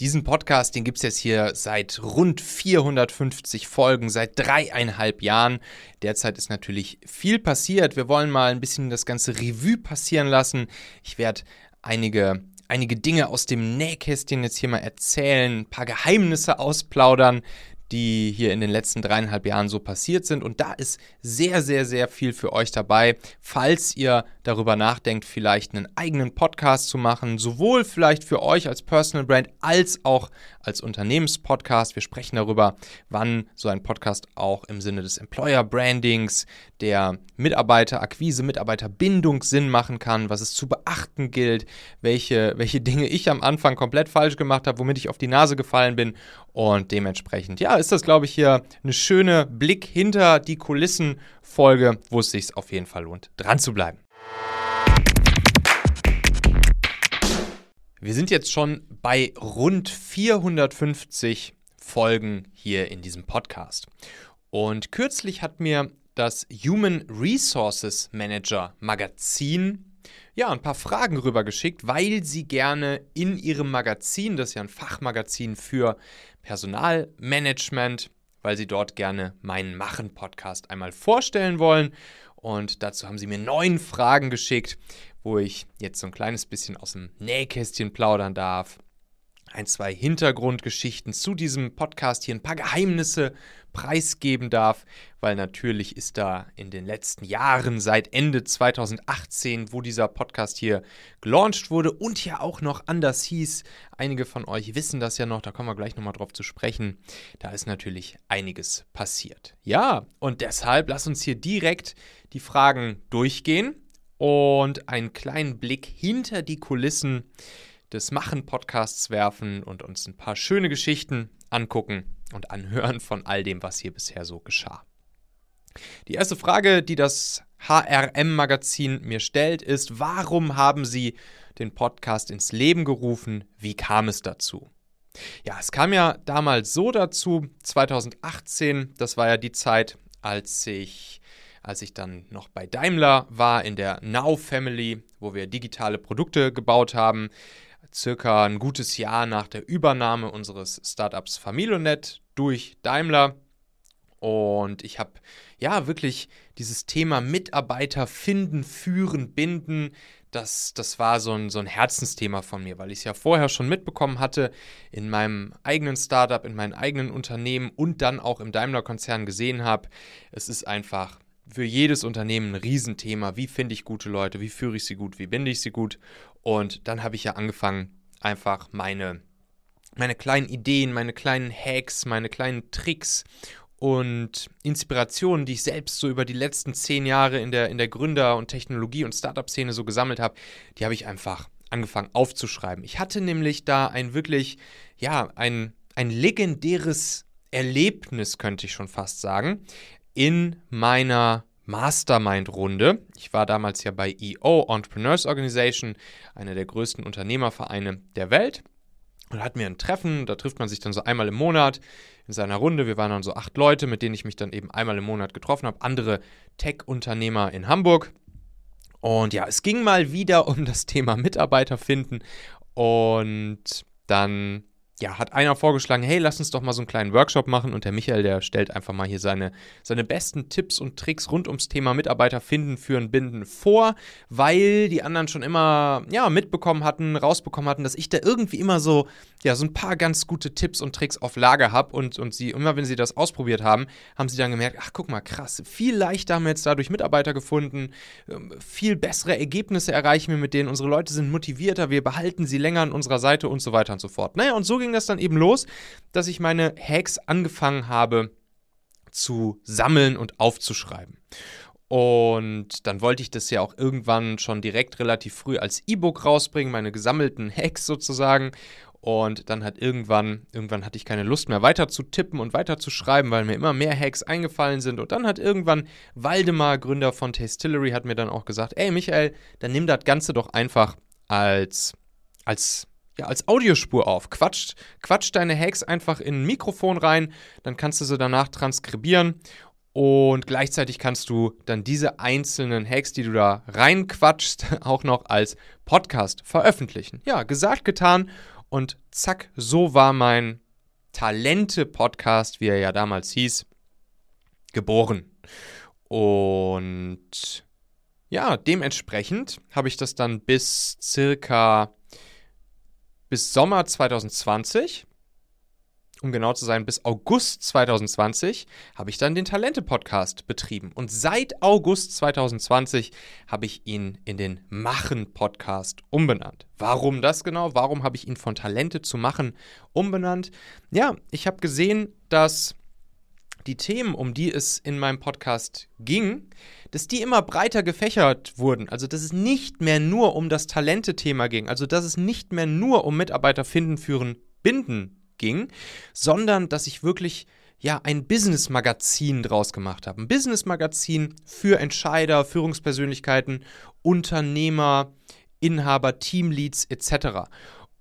Diesen Podcast, den gibt es jetzt hier seit rund 450 Folgen, seit dreieinhalb Jahren. Derzeit ist natürlich viel passiert. Wir wollen mal ein bisschen das ganze Revue passieren lassen. Ich werde einige einige Dinge aus dem Nähkästchen jetzt hier mal erzählen, ein paar Geheimnisse ausplaudern, die hier in den letzten dreieinhalb Jahren so passiert sind. Und da ist sehr, sehr, sehr viel für euch dabei, falls ihr darüber nachdenkt, vielleicht einen eigenen Podcast zu machen, sowohl vielleicht für euch als Personal Brand als auch als Unternehmenspodcast. Wir sprechen darüber, wann so ein Podcast auch im Sinne des Employer Brandings, der Mitarbeiterakquise, Mitarbeiterbindung Sinn machen kann, was es zu beachten gilt, welche, welche Dinge ich am Anfang komplett falsch gemacht habe, womit ich auf die Nase gefallen bin. Und dementsprechend, ja, ist das, glaube ich, hier eine schöne Blick hinter die Kulissen Folge, wo es sich auf jeden Fall lohnt, dran zu bleiben. Wir sind jetzt schon bei rund 450 Folgen hier in diesem Podcast. Und kürzlich hat mir das Human Resources Manager Magazin ja, ein paar Fragen rübergeschickt, weil sie gerne in ihrem Magazin, das ist ja ein Fachmagazin für Personalmanagement, weil sie dort gerne meinen Machen-Podcast einmal vorstellen wollen. Und dazu haben sie mir neun Fragen geschickt, wo ich jetzt so ein kleines bisschen aus dem Nähkästchen plaudern darf. Ein, zwei Hintergrundgeschichten zu diesem Podcast hier, ein paar Geheimnisse preisgeben darf, weil natürlich ist da in den letzten Jahren, seit Ende 2018, wo dieser Podcast hier gelauncht wurde und ja auch noch anders hieß, einige von euch wissen das ja noch, da kommen wir gleich nochmal drauf zu sprechen, da ist natürlich einiges passiert. Ja, und deshalb lass uns hier direkt die Fragen durchgehen und einen kleinen Blick hinter die Kulissen des Machen-Podcasts werfen und uns ein paar schöne Geschichten angucken und anhören von all dem, was hier bisher so geschah. Die erste Frage, die das HRM-Magazin mir stellt, ist, warum haben Sie den Podcast ins Leben gerufen? Wie kam es dazu? Ja, es kam ja damals so dazu, 2018, das war ja die Zeit, als ich als ich dann noch bei Daimler war, in der Now Family, wo wir digitale Produkte gebaut haben. Circa ein gutes Jahr nach der Übernahme unseres Startups Familionet durch Daimler. Und ich habe ja wirklich dieses Thema Mitarbeiter finden, führen, binden. Das, das war so ein, so ein Herzensthema von mir, weil ich es ja vorher schon mitbekommen hatte in meinem eigenen Startup, in meinen eigenen Unternehmen und dann auch im Daimler-Konzern gesehen habe. Es ist einfach für jedes Unternehmen ein Riesenthema. Wie finde ich gute Leute? Wie führe ich sie gut? Wie binde ich sie gut? Und dann habe ich ja angefangen, einfach meine, meine kleinen Ideen, meine kleinen Hacks, meine kleinen Tricks und Inspirationen, die ich selbst so über die letzten zehn Jahre in der, in der Gründer- und Technologie- und Startup-Szene so gesammelt habe, die habe ich einfach angefangen aufzuschreiben. Ich hatte nämlich da ein wirklich, ja, ein, ein legendäres Erlebnis, könnte ich schon fast sagen in meiner Mastermind-Runde. Ich war damals ja bei EO, Entrepreneurs Organization, einer der größten Unternehmervereine der Welt. Und hatten wir ein Treffen, da trifft man sich dann so einmal im Monat in seiner Runde. Wir waren dann so acht Leute, mit denen ich mich dann eben einmal im Monat getroffen habe. Andere Tech-Unternehmer in Hamburg. Und ja, es ging mal wieder um das Thema Mitarbeiter finden. Und dann ja, hat einer vorgeschlagen, hey, lass uns doch mal so einen kleinen Workshop machen. Und der Michael, der stellt einfach mal hier seine, seine besten Tipps und Tricks rund ums Thema Mitarbeiter finden, führen, binden vor, weil die anderen schon immer, ja, mitbekommen hatten, rausbekommen hatten, dass ich da irgendwie immer so, ja, so ein paar ganz gute Tipps und Tricks auf Lager habe und, und sie, immer wenn sie das ausprobiert haben, haben sie dann gemerkt, ach, guck mal, krass, viel leichter haben wir jetzt dadurch Mitarbeiter gefunden, ähm, viel bessere Ergebnisse erreichen wir mit denen, unsere Leute sind motivierter, wir behalten sie länger an unserer Seite und so weiter und so fort. Naja, und so ging ging das dann eben los, dass ich meine Hacks angefangen habe zu sammeln und aufzuschreiben. Und dann wollte ich das ja auch irgendwann schon direkt relativ früh als E-Book rausbringen, meine gesammelten Hacks sozusagen. Und dann hat irgendwann, irgendwann hatte ich keine Lust mehr weiter zu tippen und weiter zu schreiben, weil mir immer mehr Hacks eingefallen sind. Und dann hat irgendwann Waldemar, Gründer von Tastillery, hat mir dann auch gesagt, ey Michael, dann nimm das Ganze doch einfach als, als ja, als Audiospur auf. Quatscht, quatscht deine Hacks einfach in ein Mikrofon rein, dann kannst du sie danach transkribieren und gleichzeitig kannst du dann diese einzelnen Hacks, die du da reinquatschst, auch noch als Podcast veröffentlichen. Ja, gesagt, getan. Und zack, so war mein Talente-Podcast, wie er ja damals hieß, geboren. Und ja, dementsprechend habe ich das dann bis circa bis Sommer 2020, um genau zu sein, bis August 2020 habe ich dann den Talente-Podcast betrieben. Und seit August 2020 habe ich ihn in den Machen-Podcast umbenannt. Warum das genau? Warum habe ich ihn von Talente zu Machen umbenannt? Ja, ich habe gesehen, dass die Themen, um die es in meinem Podcast ging, dass die immer breiter gefächert wurden. Also, dass es nicht mehr nur um das Talente-Thema ging. Also, dass es nicht mehr nur um Mitarbeiter finden, führen, binden ging, sondern dass ich wirklich ja ein Business-Magazin draus gemacht habe. Ein Business-Magazin für Entscheider, Führungspersönlichkeiten, Unternehmer, Inhaber, Teamleads etc.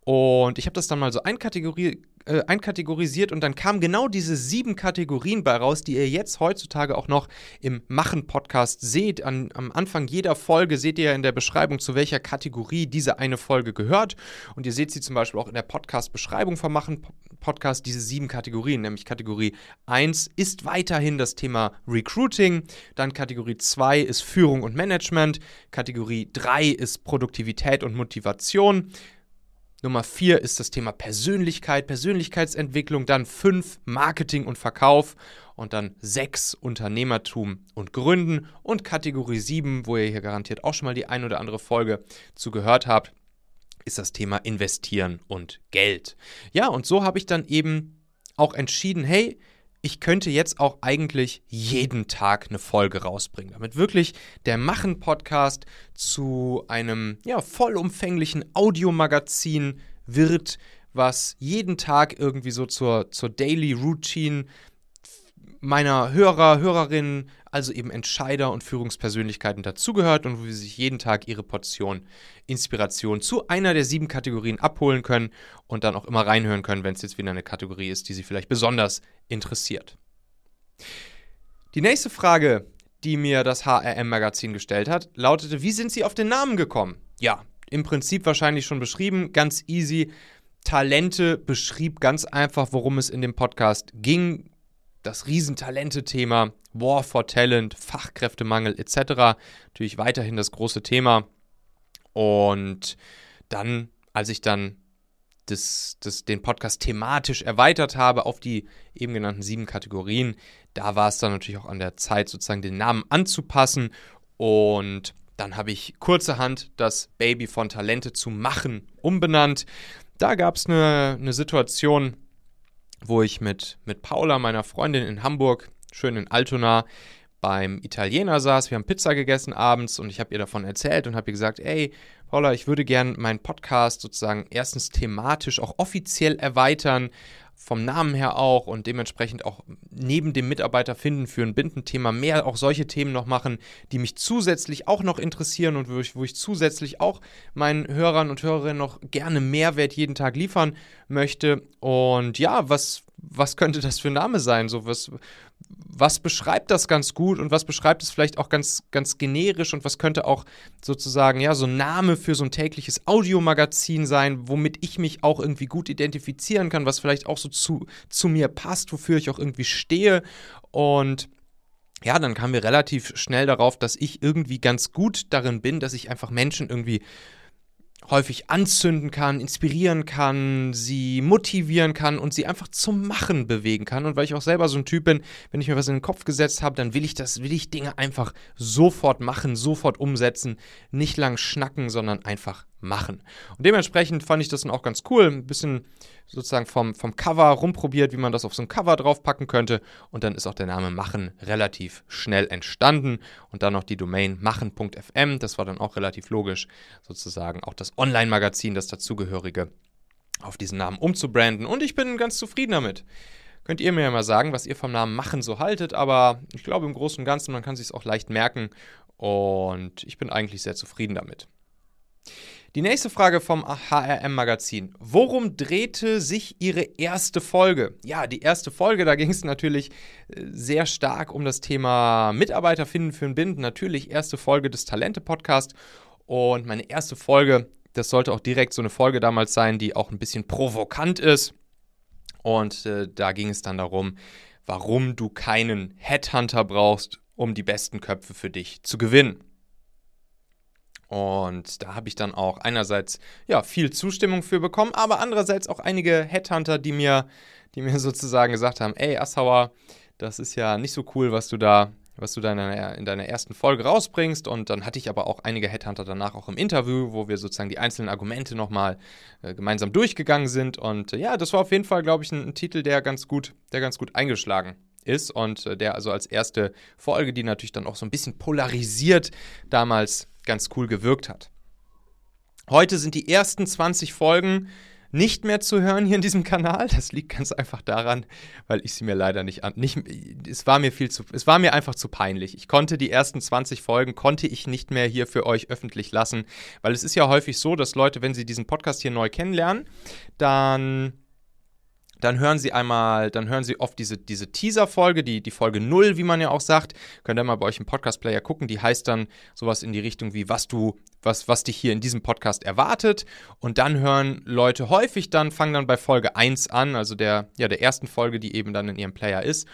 Und ich habe das dann mal so einkategori äh, einkategorisiert und dann kamen genau diese sieben Kategorien bei raus, die ihr jetzt heutzutage auch noch im Machen-Podcast seht. An, am Anfang jeder Folge seht ihr in der Beschreibung, zu welcher Kategorie diese eine Folge gehört. Und ihr seht sie zum Beispiel auch in der Podcast-Beschreibung vom Machen-Podcast, diese sieben Kategorien. Nämlich Kategorie 1 ist weiterhin das Thema Recruiting. Dann Kategorie 2 ist Führung und Management. Kategorie 3 ist Produktivität und Motivation. Nummer vier ist das Thema Persönlichkeit, Persönlichkeitsentwicklung. Dann fünf Marketing und Verkauf. Und dann sechs Unternehmertum und Gründen. Und Kategorie sieben, wo ihr hier garantiert auch schon mal die ein oder andere Folge zu gehört habt, ist das Thema Investieren und Geld. Ja, und so habe ich dann eben auch entschieden, hey, ich könnte jetzt auch eigentlich jeden Tag eine Folge rausbringen, damit wirklich der Machen-Podcast zu einem ja, vollumfänglichen Audiomagazin wird, was jeden Tag irgendwie so zur, zur Daily Routine meiner Hörer, Hörerinnen, also eben Entscheider und Führungspersönlichkeiten dazugehört und wo sie sich jeden Tag ihre Portion Inspiration zu einer der sieben Kategorien abholen können und dann auch immer reinhören können, wenn es jetzt wieder eine Kategorie ist, die sie vielleicht besonders interessiert. Die nächste Frage, die mir das HRM-Magazin gestellt hat, lautete, wie sind Sie auf den Namen gekommen? Ja, im Prinzip wahrscheinlich schon beschrieben, ganz easy. Talente beschrieb ganz einfach, worum es in dem Podcast ging. Das Riesentalente-Thema, War for Talent, Fachkräftemangel etc. Natürlich weiterhin das große Thema. Und dann, als ich dann das, das, den Podcast thematisch erweitert habe auf die eben genannten sieben Kategorien, da war es dann natürlich auch an der Zeit, sozusagen den Namen anzupassen. Und dann habe ich kurzerhand das Baby von Talente zu machen umbenannt. Da gab es eine, eine Situation, wo ich mit, mit Paula, meiner Freundin in Hamburg, schön in Altona, beim Italiener saß. Wir haben Pizza gegessen abends und ich habe ihr davon erzählt und habe ihr gesagt, ey, Paula, ich würde gern meinen Podcast sozusagen erstens thematisch auch offiziell erweitern, vom Namen her auch und dementsprechend auch neben dem Mitarbeiter finden für ein Bindenthema mehr auch solche Themen noch machen, die mich zusätzlich auch noch interessieren und wo ich, wo ich zusätzlich auch meinen Hörern und Hörerinnen noch gerne Mehrwert jeden Tag liefern möchte. Und ja, was, was könnte das für ein Name sein? So was, was beschreibt das ganz gut und was beschreibt es vielleicht auch ganz, ganz generisch und was könnte auch sozusagen, ja, so ein Name für so ein tägliches Audiomagazin sein, womit ich mich auch irgendwie gut identifizieren kann, was vielleicht auch so zu, zu mir passt, wofür ich auch irgendwie stehe. Und ja, dann kamen wir relativ schnell darauf, dass ich irgendwie ganz gut darin bin, dass ich einfach Menschen irgendwie häufig anzünden kann, inspirieren kann, sie motivieren kann und sie einfach zum Machen bewegen kann. Und weil ich auch selber so ein Typ bin, wenn ich mir was in den Kopf gesetzt habe, dann will ich das, will ich Dinge einfach sofort machen, sofort umsetzen, nicht lang schnacken, sondern einfach machen. Und dementsprechend fand ich das dann auch ganz cool, ein bisschen sozusagen vom, vom Cover rumprobiert, wie man das auf so ein Cover draufpacken könnte. Und dann ist auch der Name Machen relativ schnell entstanden. Und dann noch die Domain machen.fm, das war dann auch relativ logisch, sozusagen auch das Online-Magazin, das dazugehörige, auf diesen Namen umzubranden. Und ich bin ganz zufrieden damit. Könnt ihr mir ja mal sagen, was ihr vom Namen Machen so haltet, aber ich glaube im Großen und Ganzen, man kann sich es auch leicht merken und ich bin eigentlich sehr zufrieden damit. Die nächste Frage vom HRM-Magazin. Worum drehte sich Ihre erste Folge? Ja, die erste Folge, da ging es natürlich äh, sehr stark um das Thema Mitarbeiter finden für ein Bind. Natürlich erste Folge des Talente-Podcasts. Und meine erste Folge Das sollte auch direkt so eine Folge damals sein, die auch ein bisschen provokant ist. Und äh, da ging es dann darum, warum du keinen Headhunter brauchst, um die besten Köpfe für dich zu gewinnen. Und da habe ich dann auch einerseits ja viel Zustimmung für bekommen, aber andererseits auch einige Headhunter, die mir, die mir sozusagen gesagt haben, ey Assauer, das ist ja nicht so cool, was du da, was du da in deiner, in deiner ersten Folge rausbringst. Und dann hatte ich aber auch einige Headhunter danach auch im Interview, wo wir sozusagen die einzelnen Argumente nochmal äh, gemeinsam durchgegangen sind. Und äh, ja, das war auf jeden Fall, glaube ich, ein, ein, Titel, der ganz gut, der ganz gut eingeschlagen ist und äh, der also als erste Folge, die natürlich dann auch so ein bisschen polarisiert damals ganz cool gewirkt hat. Heute sind die ersten 20 Folgen nicht mehr zu hören hier in diesem Kanal. Das liegt ganz einfach daran, weil ich sie mir leider nicht an. Nicht, es war mir viel zu. Es war mir einfach zu peinlich. Ich konnte die ersten 20 Folgen konnte ich nicht mehr hier für euch öffentlich lassen, weil es ist ja häufig so, dass Leute, wenn sie diesen Podcast hier neu kennenlernen, dann dann hören Sie einmal, dann hören Sie oft diese, diese Teaser-Folge, die, die Folge 0, wie man ja auch sagt. Könnt ihr mal bei euch im Podcast-Player gucken. Die heißt dann sowas in die Richtung wie, was du, was, was dich hier in diesem Podcast erwartet. Und dann hören Leute häufig dann, fangen dann bei Folge 1 an, also der, ja, der ersten Folge, die eben dann in ihrem Player ist.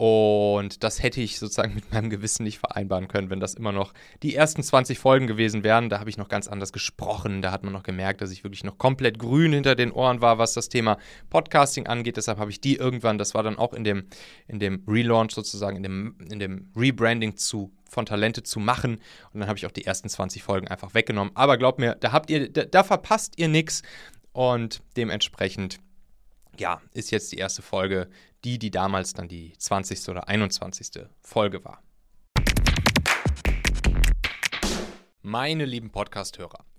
Und das hätte ich sozusagen mit meinem Gewissen nicht vereinbaren können, wenn das immer noch die ersten 20 Folgen gewesen wären. Da habe ich noch ganz anders gesprochen. Da hat man noch gemerkt, dass ich wirklich noch komplett grün hinter den Ohren war, was das Thema Podcasting angeht. Deshalb habe ich die irgendwann, das war dann auch in dem, in dem Relaunch sozusagen, in dem, in dem Rebranding zu von Talente zu machen. Und dann habe ich auch die ersten 20 Folgen einfach weggenommen. Aber glaubt mir, da habt ihr, da, da verpasst ihr nichts. Und dementsprechend ja, ist jetzt die erste Folge, die, die damals dann die 20. oder 21. Folge war. Meine lieben Podcast-Hörer,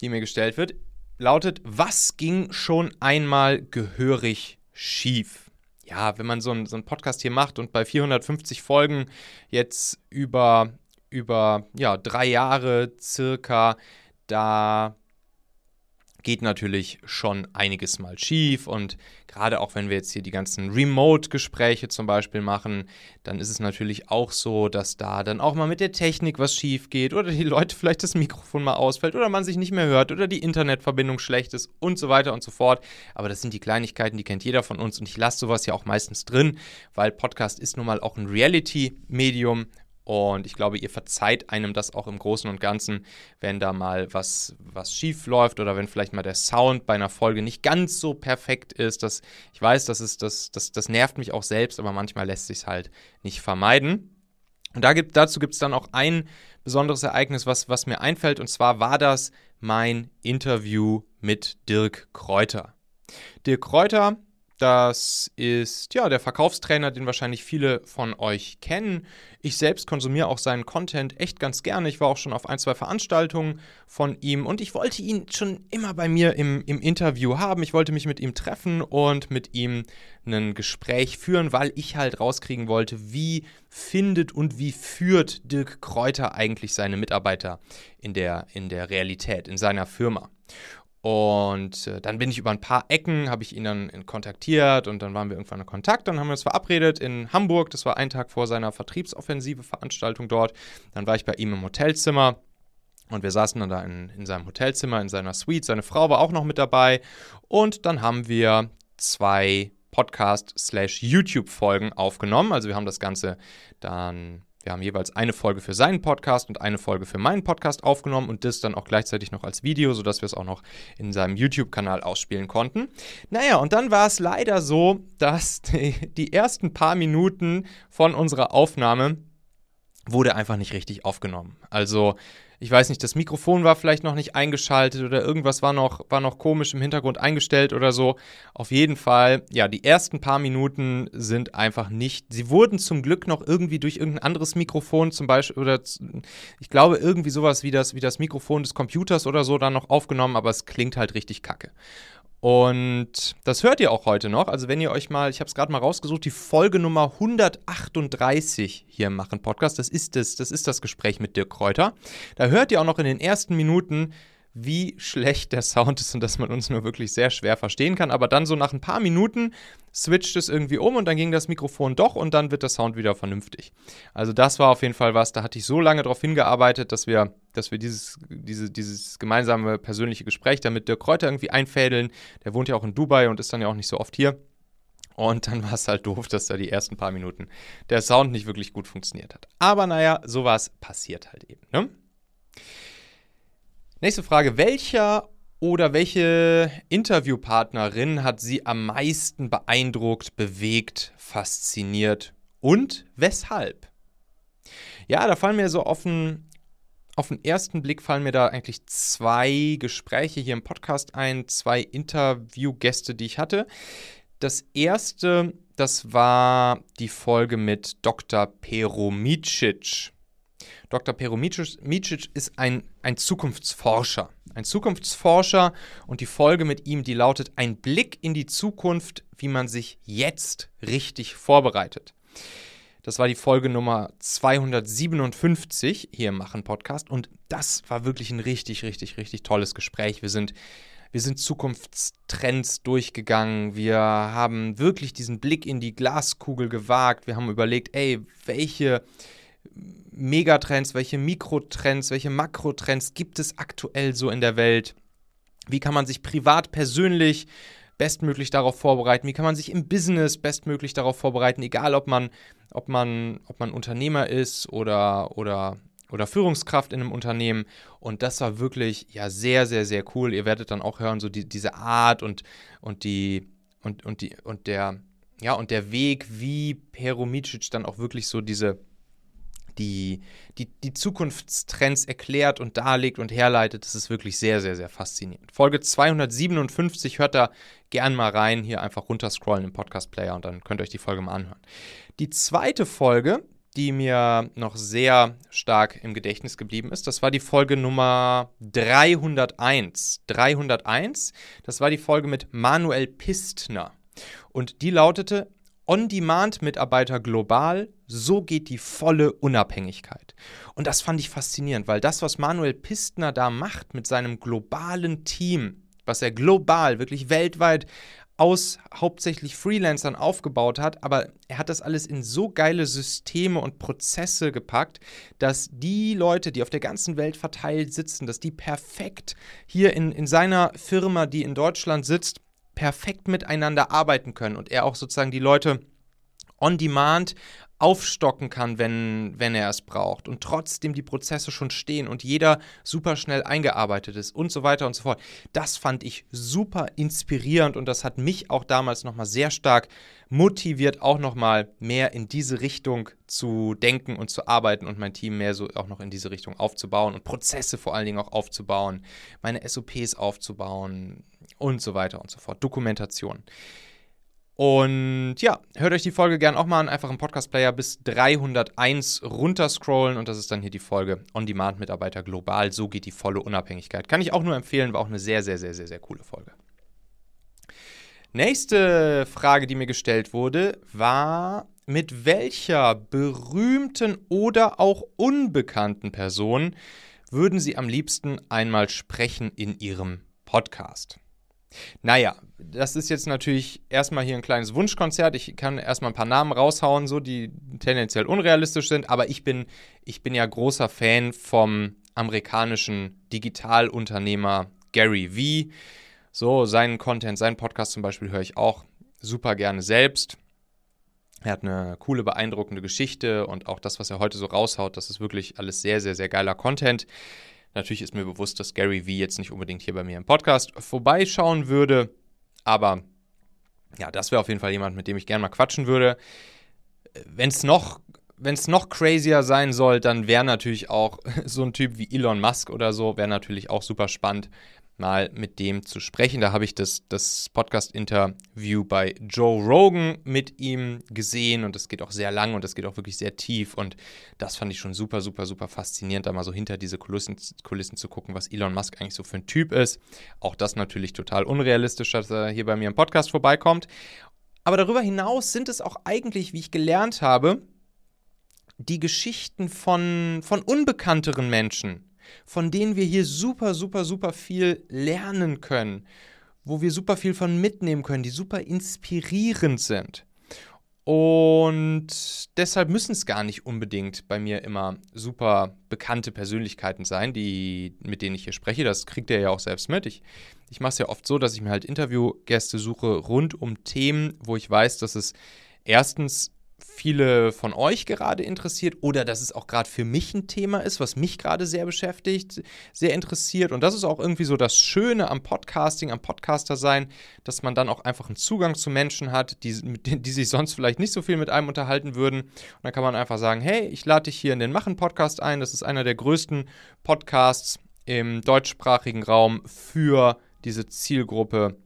die mir gestellt wird, lautet, was ging schon einmal gehörig schief? Ja, wenn man so einen, so Podcast hier macht und bei 450 Folgen jetzt über, über ja, drei Jahre circa, da geht natürlich schon einiges mal schief und gerade auch wenn wir jetzt hier die ganzen Remote-Gespräche zum Beispiel machen, dann ist es natürlich auch so, dass da dann auch mal mit der Technik was schief geht oder die Leute vielleicht das Mikrofon mal ausfällt oder man sich nicht mehr hört oder die Internetverbindung schlecht ist und so weiter und so fort. Aber das sind die Kleinigkeiten, die kennt jeder von uns und ich lasse sowas ja auch meistens drin, weil Podcast ist nun mal auch ein Reality-Medium und ich glaube, ihr verzeiht einem das auch im Großen und Ganzen, wenn da mal was, was schief läuft oder wenn vielleicht mal der Sound bei einer Folge nicht ganz so perfekt ist. Das, ich weiß, das, ist, das, das, das nervt mich auch selbst, aber manchmal lässt sich es halt nicht vermeiden. Und da gibt, dazu gibt es dann auch ein besonderes Ereignis, was, was mir einfällt. Und zwar war das mein Interview mit Dirk Kräuter. Dirk Kräuter das ist ja der Verkaufstrainer, den wahrscheinlich viele von euch kennen. Ich selbst konsumiere auch seinen Content echt ganz gerne. Ich war auch schon auf ein, zwei Veranstaltungen von ihm und ich wollte ihn schon immer bei mir im, im Interview haben. Ich wollte mich mit ihm treffen und mit ihm ein Gespräch führen, weil ich halt rauskriegen wollte, wie findet und wie führt Dirk Kräuter eigentlich seine Mitarbeiter in der, in der Realität, in seiner Firma. Und äh, dann bin ich über ein paar Ecken, habe ich ihn dann kontaktiert und dann waren wir irgendwann in Kontakt. Dann haben wir uns verabredet in Hamburg. Das war ein Tag vor seiner Vertriebsoffensive Veranstaltung dort. Dann war ich bei ihm im Hotelzimmer und wir saßen dann da in, in seinem Hotelzimmer, in seiner Suite. Seine Frau war auch noch mit dabei. Und dann haben wir zwei Podcast-YouTube-Folgen aufgenommen. Also wir haben das Ganze dann wir haben jeweils eine Folge für seinen Podcast und eine Folge für meinen Podcast aufgenommen und das dann auch gleichzeitig noch als Video, sodass wir es auch noch in seinem YouTube-Kanal ausspielen konnten. Naja, und dann war es leider so, dass die, die ersten paar Minuten von unserer Aufnahme wurde einfach nicht richtig aufgenommen. Also ich weiß nicht, das Mikrofon war vielleicht noch nicht eingeschaltet oder irgendwas war noch, war noch komisch im Hintergrund eingestellt oder so. Auf jeden Fall, ja, die ersten paar Minuten sind einfach nicht. Sie wurden zum Glück noch irgendwie durch irgendein anderes Mikrofon zum Beispiel oder ich glaube irgendwie sowas wie das, wie das Mikrofon des Computers oder so dann noch aufgenommen, aber es klingt halt richtig kacke. Und das hört ihr auch heute noch. Also wenn ihr euch mal, ich habe es gerade mal rausgesucht, die Folge Nummer 138 hier Machen Podcast, das ist das, das ist das Gespräch mit Dirk Kräuter. Da hört ihr auch noch in den ersten Minuten, wie schlecht der Sound ist und dass man uns nur wirklich sehr schwer verstehen kann. Aber dann so nach ein paar Minuten switcht es irgendwie um und dann ging das Mikrofon doch und dann wird der Sound wieder vernünftig. Also das war auf jeden Fall was, da hatte ich so lange darauf hingearbeitet, dass wir, dass wir dieses, diese, dieses gemeinsame persönliche Gespräch damit Dirk Kräuter irgendwie einfädeln. Der wohnt ja auch in Dubai und ist dann ja auch nicht so oft hier. Und dann war es halt doof, dass da die ersten paar Minuten der Sound nicht wirklich gut funktioniert hat. Aber naja, sowas passiert halt eben. Ne? Nächste Frage. Welcher oder welche Interviewpartnerin hat Sie am meisten beeindruckt, bewegt, fasziniert und weshalb? Ja, da fallen mir so auf den, auf den ersten Blick fallen mir da eigentlich zwei Gespräche hier im Podcast ein, zwei Interviewgäste, die ich hatte. Das erste, das war die Folge mit Dr. Peromicic. Dr. Pero Micic ist ein, ein Zukunftsforscher. Ein Zukunftsforscher und die Folge mit ihm, die lautet Ein Blick in die Zukunft, wie man sich jetzt richtig vorbereitet. Das war die Folge Nummer 257 hier im Machen Podcast und das war wirklich ein richtig, richtig, richtig tolles Gespräch. Wir sind wir sind Zukunftstrends durchgegangen. Wir haben wirklich diesen Blick in die Glaskugel gewagt. Wir haben überlegt, ey, welche Megatrends, welche Mikrotrends, welche Makrotrends gibt es aktuell so in der Welt? Wie kann man sich privat, persönlich bestmöglich darauf vorbereiten? Wie kann man sich im Business bestmöglich darauf vorbereiten? Egal, ob man, ob man, ob man Unternehmer ist oder, oder, oder Führungskraft in einem Unternehmen. Und das war wirklich ja sehr, sehr, sehr cool. Ihr werdet dann auch hören, so die, diese Art und, und die und, und die und der ja und der Weg, wie Peromicic dann auch wirklich so diese die, die, die Zukunftstrends erklärt und darlegt und herleitet. Das ist wirklich sehr, sehr, sehr faszinierend. Folge 257, hört da gern mal rein. Hier einfach runterscrollen im Podcast-Player und dann könnt ihr euch die Folge mal anhören. Die zweite Folge, die mir noch sehr stark im Gedächtnis geblieben ist. Das war die Folge Nummer 301. 301, das war die Folge mit Manuel Pistner. Und die lautete On-Demand-Mitarbeiter global, so geht die volle Unabhängigkeit. Und das fand ich faszinierend, weil das, was Manuel Pistner da macht mit seinem globalen Team, was er global, wirklich weltweit aus hauptsächlich Freelancern aufgebaut hat, aber er hat das alles in so geile Systeme und Prozesse gepackt, dass die Leute, die auf der ganzen Welt verteilt sitzen, dass die perfekt hier in, in seiner Firma, die in Deutschland sitzt, perfekt miteinander arbeiten können und er auch sozusagen die Leute on demand aufstocken kann, wenn, wenn er es braucht und trotzdem die Prozesse schon stehen und jeder super schnell eingearbeitet ist und so weiter und so fort. Das fand ich super inspirierend und das hat mich auch damals nochmal sehr stark motiviert, auch nochmal mehr in diese Richtung zu denken und zu arbeiten und mein Team mehr so auch noch in diese Richtung aufzubauen und Prozesse vor allen Dingen auch aufzubauen, meine SOPs aufzubauen und so weiter und so fort. Dokumentation. Und ja, hört euch die Folge gern auch mal an. Einfach im Podcast-Player bis 301 runterscrollen und das ist dann hier die Folge On-Demand-Mitarbeiter global. So geht die volle Unabhängigkeit. Kann ich auch nur empfehlen, war auch eine sehr, sehr, sehr, sehr, sehr coole Folge. Nächste Frage, die mir gestellt wurde, war, mit welcher berühmten oder auch unbekannten Person würden Sie am liebsten einmal sprechen in Ihrem Podcast? Naja, das ist jetzt natürlich erstmal hier ein kleines Wunschkonzert. Ich kann erstmal ein paar Namen raushauen, so die tendenziell unrealistisch sind, aber ich bin, ich bin ja großer Fan vom amerikanischen Digitalunternehmer Gary Vee. So, seinen Content, seinen Podcast zum Beispiel höre ich auch super gerne selbst. Er hat eine coole, beeindruckende Geschichte und auch das, was er heute so raushaut, das ist wirklich alles sehr, sehr, sehr geiler Content. Natürlich ist mir bewusst, dass Gary Vee jetzt nicht unbedingt hier bei mir im Podcast vorbeischauen würde, aber ja, das wäre auf jeden Fall jemand, mit dem ich gerne mal quatschen würde. Wenn es noch, wenn's noch crazier sein soll, dann wäre natürlich auch so ein Typ wie Elon Musk oder so, wäre natürlich auch super spannend mal mit dem zu sprechen. Da habe ich das, das Podcast-Interview bei Joe Rogan mit ihm gesehen und das geht auch sehr lang und das geht auch wirklich sehr tief und das fand ich schon super, super, super faszinierend, da mal so hinter diese Kulissen, Kulissen zu gucken, was Elon Musk eigentlich so für ein Typ ist. Auch das natürlich total unrealistisch, dass er hier bei mir im Podcast vorbeikommt. Aber darüber hinaus sind es auch eigentlich, wie ich gelernt habe, die Geschichten von, von unbekannteren Menschen, von denen wir hier super, super, super viel lernen können, wo wir super viel von mitnehmen können, die super inspirierend sind. Und deshalb müssen es gar nicht unbedingt bei mir immer super bekannte Persönlichkeiten sein, die, mit denen ich hier spreche. Das kriegt ihr ja auch selbst mit. Ich, ich mache es ja oft so, dass ich mir halt Interviewgäste suche rund um Themen, wo ich weiß, dass es erstens viele von euch gerade interessiert oder dass es auch gerade für mich ein Thema ist, was mich gerade sehr beschäftigt, sehr interessiert. Und das ist auch irgendwie so das Schöne am Podcasting, am Podcaster sein, dass man dann auch einfach einen Zugang zu Menschen hat, die, die sich sonst vielleicht nicht so viel mit einem unterhalten würden. Und dann kann man einfach sagen, hey, ich lade dich hier in den Machen-Podcast ein. Das ist einer der größten Podcasts im deutschsprachigen Raum für diese Zielgruppe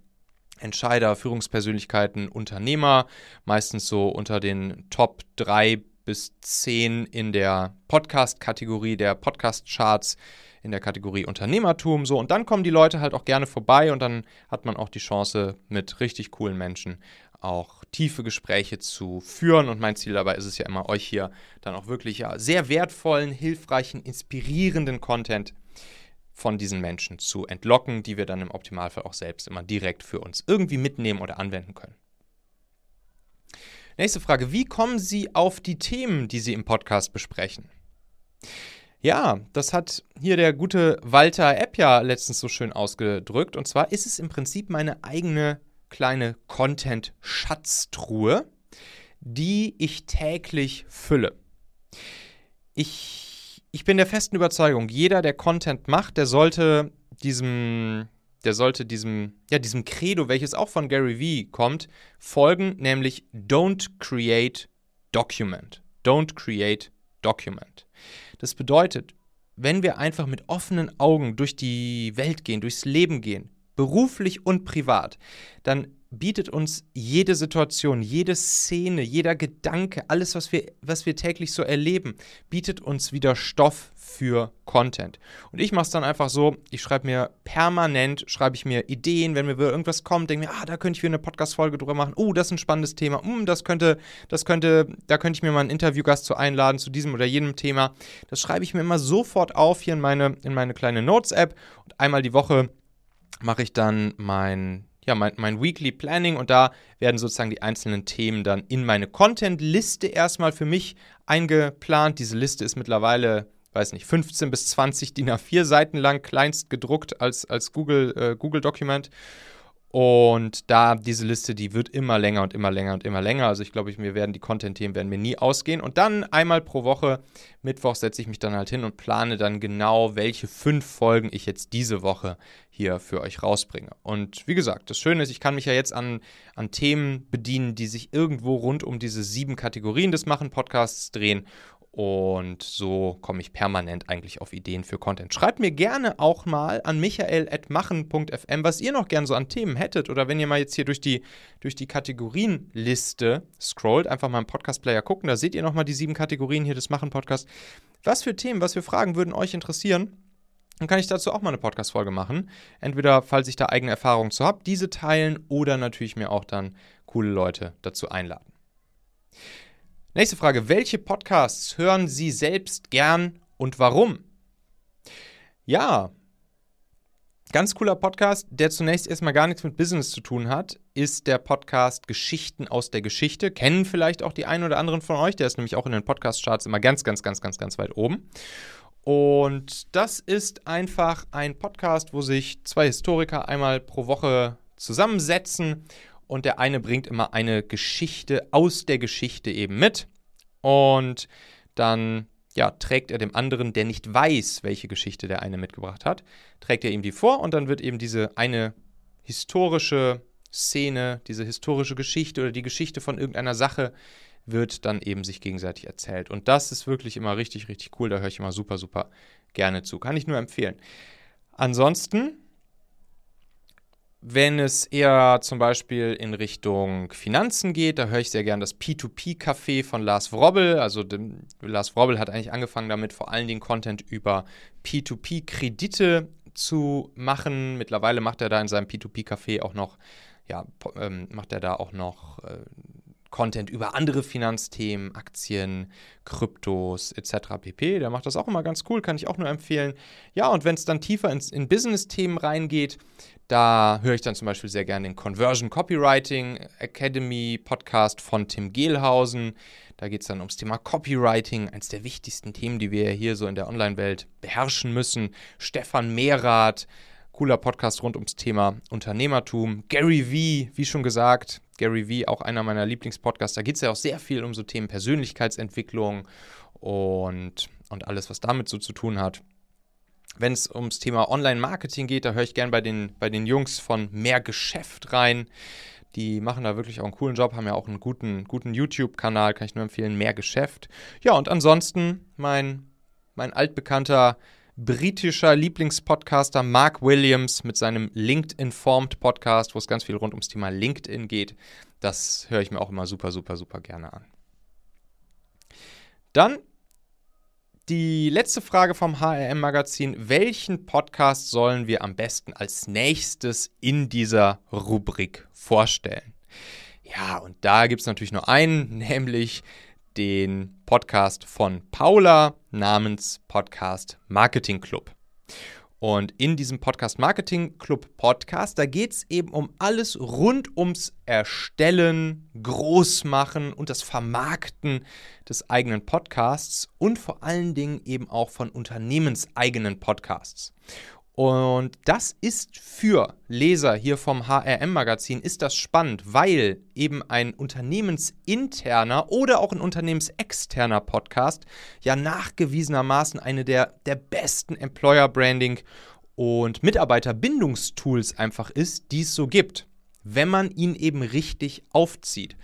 Entscheider, Führungspersönlichkeiten, Unternehmer, meistens so unter den Top 3 bis 10 in der Podcast-Kategorie der Podcast-Charts in der Kategorie Unternehmertum so. Und dann kommen die Leute halt auch gerne vorbei und dann hat man auch die Chance mit richtig coolen Menschen auch tiefe Gespräche zu führen. Und mein Ziel dabei ist es ja immer euch hier dann auch wirklich ja sehr wertvollen, hilfreichen, inspirierenden Content von diesen Menschen zu entlocken, die wir dann im Optimalfall auch selbst immer direkt für uns irgendwie mitnehmen oder anwenden können. Nächste Frage, wie kommen Sie auf die Themen, die Sie im Podcast besprechen? Ja, das hat hier der gute Walter Epp ja letztens so schön ausgedrückt. Und zwar ist es im Prinzip meine eigene kleine Content-Schatztruhe, die ich täglich fülle. Ich ich bin der festen Überzeugung, jeder, der Content macht, der sollte diesem, der sollte diesem, ja, diesem Credo, welches auch von Gary Vee kommt, folgen, nämlich Don't create document. Don't create document. Das bedeutet, wenn wir einfach mit offenen Augen durch die Welt gehen, durchs Leben gehen, beruflich und privat, dann bietet uns jede Situation, jede Szene, jeder Gedanke, alles, was wir, was wir täglich so erleben, bietet uns wieder Stoff für Content. Und ich mache es dann einfach so, ich schreibe mir permanent, schreibe ich mir Ideen, wenn mir irgendwas kommt, denke mir, ah, da könnte ich wieder eine Podcast-Folge drüber machen, oh, das ist ein spannendes Thema, mm, das könnte, das könnte, da könnte ich mir mal einen Interviewgast zu einladen zu diesem oder jenem Thema. Das schreibe ich mir immer sofort auf hier in meine, in meine kleine Notes-App und einmal die Woche mache ich dann mein ja, mein, mein Weekly Planning und da werden sozusagen die einzelnen Themen dann in meine Content-Liste erstmal für mich eingeplant. Diese Liste ist mittlerweile, weiß nicht, 15 bis 20 DIN A4 Seiten lang, kleinst gedruckt als, als Google, äh, Google. Und da diese Liste, die wird immer länger und immer länger und immer länger. Also ich glaube, mir werden die Content-Themen werden mir nie ausgehen. Und dann einmal pro Woche, Mittwoch, setze ich mich dann halt hin und plane dann genau, welche fünf Folgen ich jetzt diese Woche hier für euch rausbringe. Und wie gesagt, das Schöne ist, ich kann mich ja jetzt an, an Themen bedienen, die sich irgendwo rund um diese sieben Kategorien des Machen-Podcasts drehen. Und so komme ich permanent eigentlich auf Ideen für Content. Schreibt mir gerne auch mal an michael.machen.fm, was ihr noch gern so an Themen hättet. Oder wenn ihr mal jetzt hier durch die, durch die Kategorienliste scrollt, einfach mal im Podcast-Player gucken. Da seht ihr nochmal die sieben Kategorien hier des Machen-Podcasts. Was für Themen, was für Fragen würden euch interessieren? Dann kann ich dazu auch mal eine Podcast-Folge machen. Entweder, falls ich da eigene Erfahrungen zu habe, diese teilen oder natürlich mir auch dann coole Leute dazu einladen. Nächste Frage. Welche Podcasts hören Sie selbst gern und warum? Ja, ganz cooler Podcast, der zunächst erstmal gar nichts mit Business zu tun hat, ist der Podcast Geschichten aus der Geschichte. Kennen vielleicht auch die einen oder anderen von euch. Der ist nämlich auch in den Podcast-Charts immer ganz, ganz, ganz, ganz, ganz weit oben. Und das ist einfach ein Podcast, wo sich zwei Historiker einmal pro Woche zusammensetzen und der eine bringt immer eine Geschichte aus der Geschichte eben mit und dann ja, trägt er dem anderen, der nicht weiß, welche Geschichte der eine mitgebracht hat, trägt er ihm die vor und dann wird eben diese eine historische Szene, diese historische Geschichte oder die Geschichte von irgendeiner Sache wird dann eben sich gegenseitig erzählt. Und das ist wirklich immer richtig, richtig cool. Da höre ich immer super, super gerne zu. Kann ich nur empfehlen. Ansonsten, wenn es eher zum Beispiel in Richtung Finanzen geht, da höre ich sehr gerne das P2P-Café von Lars Wrobbel. Also dem, Lars Wrobbel hat eigentlich angefangen damit, vor allen Dingen Content über P2P-Kredite zu machen. Mittlerweile macht er da in seinem P2P-Café auch noch, ja, ähm, macht er da auch noch äh, Content über andere Finanzthemen, Aktien, Kryptos etc. pp. Der macht das auch immer ganz cool, kann ich auch nur empfehlen. Ja, und wenn es dann tiefer ins, in Business-Themen reingeht, da höre ich dann zum Beispiel sehr gerne den Conversion Copywriting Academy Podcast von Tim Gehlhausen. Da geht es dann ums Thema Copywriting, eines der wichtigsten Themen, die wir hier so in der Online-Welt beherrschen müssen. Stefan Mehrath, cooler Podcast rund ums Thema Unternehmertum. Gary V, wie schon gesagt, Gary Vee, auch einer meiner Lieblingspodcasts. Da geht es ja auch sehr viel um so Themen Persönlichkeitsentwicklung und, und alles, was damit so zu tun hat. Wenn es ums Thema Online-Marketing geht, da höre ich gern bei den, bei den Jungs von Mehr Geschäft rein. Die machen da wirklich auch einen coolen Job, haben ja auch einen guten, guten YouTube-Kanal, kann ich nur empfehlen, Mehr Geschäft. Ja, und ansonsten mein, mein altbekannter britischer Lieblingspodcaster Mark Williams mit seinem LinkedIn-Formed Podcast, wo es ganz viel rund ums Thema LinkedIn geht. Das höre ich mir auch immer super, super, super gerne an. Dann die letzte Frage vom HRM-Magazin. Welchen Podcast sollen wir am besten als nächstes in dieser Rubrik vorstellen? Ja, und da gibt es natürlich nur einen, nämlich den Podcast von Paula namens Podcast Marketing Club. Und in diesem Podcast Marketing Club Podcast, da geht es eben um alles rund ums Erstellen, Großmachen und das Vermarkten des eigenen Podcasts und vor allen Dingen eben auch von unternehmenseigenen Podcasts. Und das ist für Leser hier vom HRM-Magazin ist das spannend, weil eben ein unternehmensinterner oder auch ein unternehmensexterner Podcast ja nachgewiesenermaßen eine der, der besten Employer-Branding- und Mitarbeiterbindungstools einfach ist, die es so gibt, wenn man ihn eben richtig aufzieht.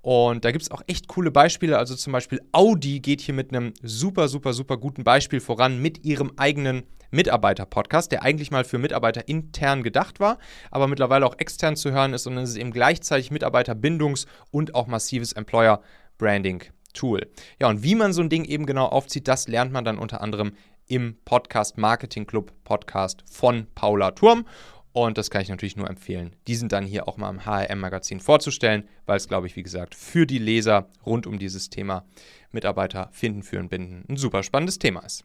Und da gibt es auch echt coole Beispiele. Also zum Beispiel Audi geht hier mit einem super, super, super guten Beispiel voran mit ihrem eigenen Mitarbeiter-Podcast, der eigentlich mal für Mitarbeiter intern gedacht war, aber mittlerweile auch extern zu hören ist und es ist eben gleichzeitig Mitarbeiterbindungs- und auch massives Employer-Branding-Tool. Ja, und wie man so ein Ding eben genau aufzieht, das lernt man dann unter anderem im Podcast Marketing Club Podcast von Paula Turm. Und das kann ich natürlich nur empfehlen, diesen dann hier auch mal im HRM-Magazin vorzustellen, weil es, glaube ich, wie gesagt, für die Leser rund um dieses Thema Mitarbeiter finden, führen, binden ein super spannendes Thema ist.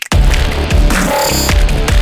Música